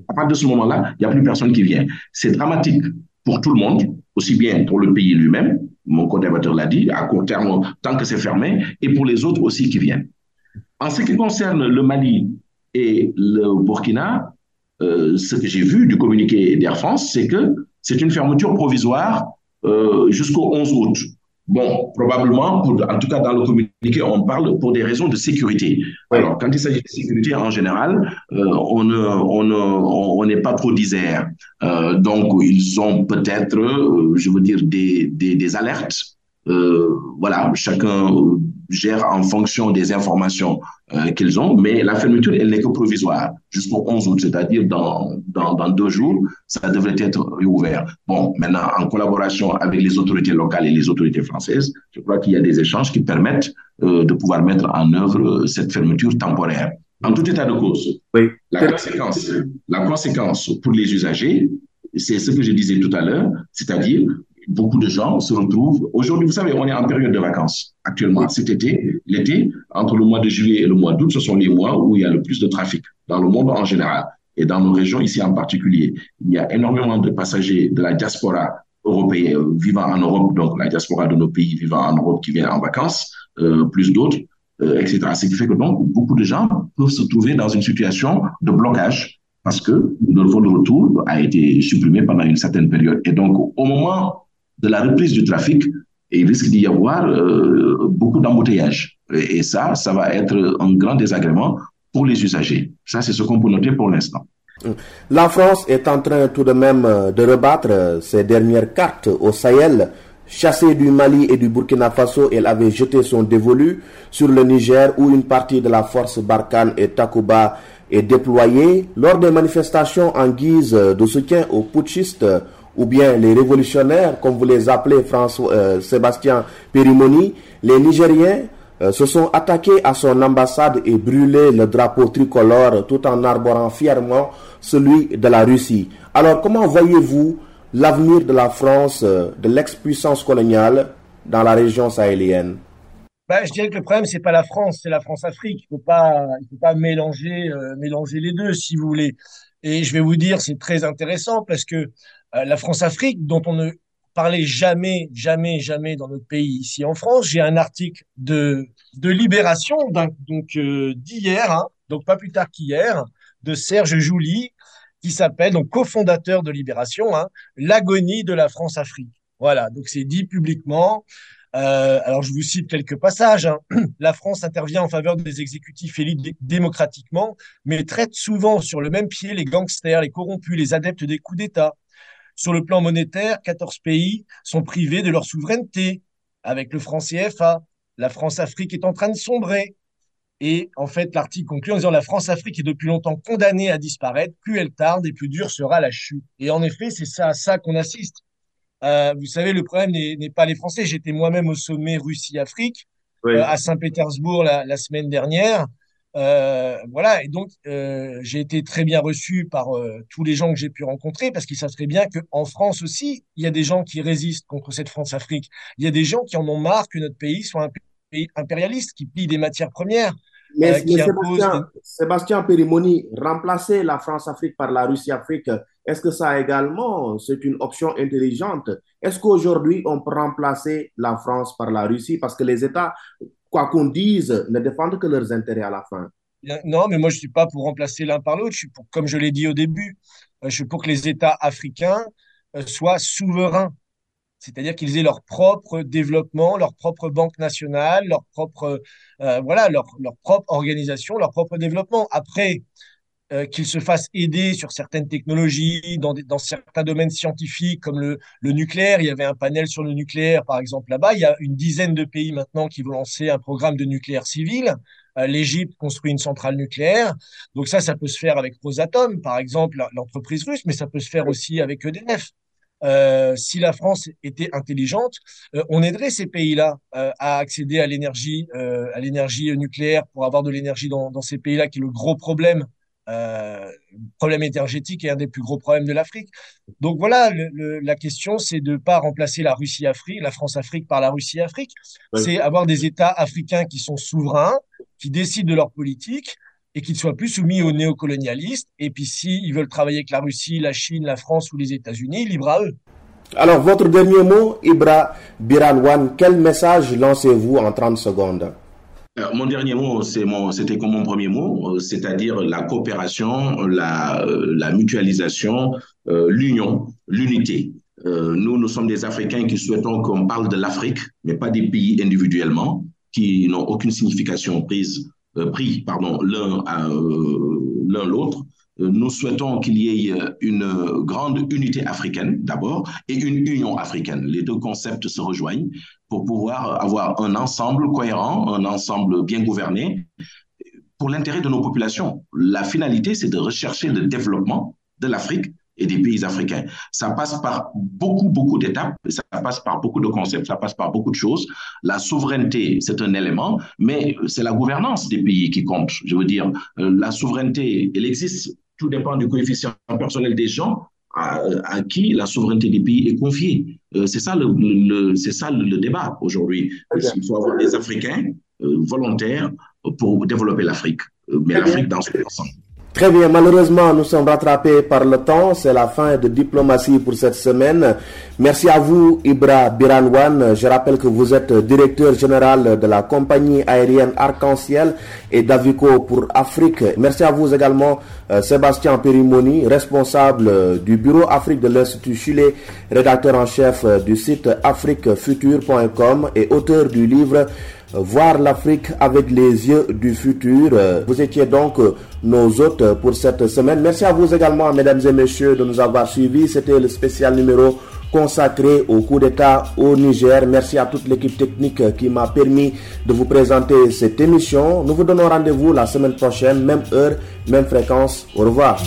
Speaker 2: À partir de ce moment-là, il n'y a plus personne qui vient. C'est dramatique pour tout le monde, aussi bien pour le pays lui-même, mon coordinateur l'a dit, à court terme, tant que c'est fermé, et pour les autres aussi qui viennent. En ce qui concerne le Mali et le Burkina, euh, ce que j'ai vu du communiqué d'Air France, c'est que c'est une fermeture provisoire euh, jusqu'au 11 août. Bon, probablement, en tout cas dans le communiqué, on parle pour des raisons de sécurité. Alors, quand il s'agit de sécurité en général, euh, on n'est on, on, on pas trop disert. Euh, donc, ils ont peut-être, euh, je veux dire, des, des, des alertes. Euh, voilà, chacun gère en fonction des informations euh, qu'ils ont, mais la fermeture, elle n'est que provisoire jusqu'au 11 août, c'est-à-dire dans, dans, dans, deux jours, ça devrait être réouvert. Bon, maintenant, en collaboration avec les autorités locales et les autorités françaises, je crois qu'il y a des échanges qui permettent euh, de pouvoir mettre en œuvre euh, cette fermeture temporaire. En tout état de cause, oui. la, conséquence, la conséquence pour les usagers, c'est ce que je disais tout à l'heure, c'est-à-dire beaucoup de gens se retrouvent. Aujourd'hui, vous savez, on est en période de vacances actuellement. Cet été, l'été, entre le mois de juillet et le mois d'août, ce sont les mois où il y a le plus de trafic dans le monde en général et dans nos régions ici en particulier. Il y a énormément de passagers de la diaspora européenne vivant en Europe, donc la diaspora de nos pays vivant en Europe qui viennent en vacances, euh, plus d'autres, euh, etc. Ce qui fait que donc beaucoup de gens peuvent se trouver dans une situation de blocage parce que le vol de retour a été supprimé pendant une certaine période. Et donc, au moment de la reprise du trafic, il risque d'y avoir euh, beaucoup d'embouteillages. Et, et, ça, ça va être un grand désagrément pour les usagers. Ça, c'est ce qu'on peut noter pour l'instant.
Speaker 1: La France est en train tout de même de rebattre ses dernières cartes au Sahel. Chassée du Mali et du Burkina Faso, elle avait jeté son dévolu sur le Niger où une partie de la force Barkhane et Takuba est déployée lors des manifestations en guise de soutien aux putschistes ou bien les révolutionnaires, comme vous les appelez François, euh, Sébastien Périmoni, les Nigériens euh, se sont attaqués à son ambassade et brûlé le drapeau tricolore tout en arborant fièrement celui de la Russie. Alors comment voyez-vous l'avenir de la France, euh, de l'ex-puissance coloniale dans la région sahélienne?
Speaker 3: Ben, je dirais que le problème c'est pas la France, c'est la France-Afrique. Il faut pas, il faut pas mélanger, mélanger les deux, si vous voulez. Et je vais vous dire, c'est très intéressant parce que euh, la France-Afrique, dont on ne parlait jamais, jamais, jamais dans notre pays ici en France. J'ai un article de, Libération, euh, d'hier, hein, donc pas plus tard qu'hier, de Serge Jouli, qui s'appelle, donc cofondateur de Libération, hein, L'agonie de la France-Afrique. Voilà, donc c'est dit publiquement. Euh, alors je vous cite quelques passages. Hein. La France intervient en faveur des exécutifs élus démocratiquement, mais traite souvent sur le même pied les gangsters, les corrompus, les adeptes des coups d'État. Sur le plan monétaire, 14 pays sont privés de leur souveraineté avec le franc CFA. La France-Afrique est en train de sombrer. Et en fait, l'article conclut en disant la France-Afrique est depuis longtemps condamnée à disparaître. Plus elle tarde et plus dure sera la chute. Et en effet, c'est ça à ça qu'on assiste. Euh, vous savez, le problème n'est pas les Français. J'étais moi-même au sommet Russie-Afrique euh, à Saint-Pétersbourg la, semaine dernière. Euh, voilà, et donc euh, j'ai été très bien reçu par euh, tous les gens que j'ai pu rencontrer parce qu'ils savent très bien qu'en France aussi, il y a des gens qui résistent contre cette France-Afrique. Il y a des gens qui en ont marre que notre pays soit un pays impérialiste, qui pille des matières premières.
Speaker 1: Mais, mais Sébastien, Sébastien Périmoni, remplacer la France-Afrique par la Russie-Afrique, est-ce que ça également, c'est une option intelligente? Est-ce qu'aujourd'hui, on peut remplacer la France par la Russie? Parce que les États quoi qu'on dise, ne défendent que leurs intérêts à la fin.
Speaker 3: Non, mais moi, je ne suis pas pour remplacer l'un par l'autre. Je suis pour, comme je l'ai dit au début, euh, je suis pour que les États africains euh, soient souverains. C'est-à-dire qu'ils aient leur propre développement, leur propre banque nationale, leur propre, euh, voilà, leur, leur propre organisation, leur propre développement. Après, euh, qu'il se fasse aider sur certaines technologies, dans, certains domaines scientifiques comme le, nucléaire. Il y avait un panel sur le nucléaire, par exemple, là-bas. Il y a une dizaine de pays maintenant qui vont lancer un programme de nucléaire civil. Euh, L'Égypte construit une centrale nucléaire. Donc ça, ça peut se faire avec Rosatom, par exemple, l'entreprise russe, mais ça peut se faire aussi avec EDF. euh, si la France était intelligente, on aiderait ces pays-là à accéder à l'énergie, à l'énergie nucléaire pour avoir de l'énergie dans, ces pays-là, qui est le gros problème. Le problème énergétique est un des plus gros problèmes de l'Afrique. Donc voilà, le, la question, c'est de ne pas remplacer la Russie-Afrique, la France-Afrique par la Russie-Afrique. C'est avoir des États africains qui sont souverains, qui décident de leur politique, et qu'ils soient plus soumis aux néocolonialistes. Et puis, s'ils veulent travailler avec la Russie, la Chine, la France ou les États-Unis, libre à eux.
Speaker 1: Alors, votre dernier mot, Ibra Biranwan, quel message lancez-vous en 30 secondes?
Speaker 2: Euh, mon dernier mot, c'était comme mon premier mot, euh, c'est-à-dire la coopération, la, euh, mutualisation, l'union, l'unité. nous, nous sommes des Africains qui souhaitons qu'on parle de l'Afrique, mais pas des pays individuellement, qui n'ont aucune signification prise euh, pris pardon, l'un l'autre. Euh, nous souhaitons qu'il y ait une grande unité africaine d'abord et une union africaine. Les deux concepts se rejoignent pour pouvoir avoir un ensemble cohérent, un ensemble bien gouverné pour l'intérêt de nos populations. La finalité, c'est de rechercher le développement de l'Afrique et des pays africains. Ça passe par beaucoup, beaucoup d'étapes, ça passe par beaucoup de concepts, ça passe par beaucoup de choses. La souveraineté, c'est un élément, mais c'est la gouvernance des pays qui compte. Je veux dire, euh, la souveraineté, elle existe. Tout dépend du coefficient personnel des gens à, qui la souveraineté des pays est confiée. Euh, c'est ça le, c'est ça le, débat aujourd'hui. Il faut avoir des Africains euh, volontaires pour développer l'Afrique, mais l'Afrique dans son ensemble.
Speaker 1: Très bien, malheureusement, nous sommes rattrapés par le temps. C'est la fin de Diplomatie pour cette semaine. Merci à vous, Ibra Biranwan. Je rappelle que vous êtes directeur général de la compagnie aérienne Arc-en-Ciel et d'Avico pour Afrique. Merci à vous également, euh, Sébastien Perimoni, responsable euh, du bureau Afrique de l'Institut Chile, rédacteur en chef euh, du site afriquefuture.com et auteur du livre voir l'Afrique avec les yeux du futur. Vous étiez donc nos hôtes pour cette semaine. Merci à vous également, mesdames et messieurs, de nous avoir suivis. C'était le spécial numéro consacré au coup d'État au Niger. Merci à toute l'équipe technique qui m'a permis de vous présenter cette émission. Nous vous donnons rendez-vous la semaine prochaine, même heure, même fréquence. Au revoir.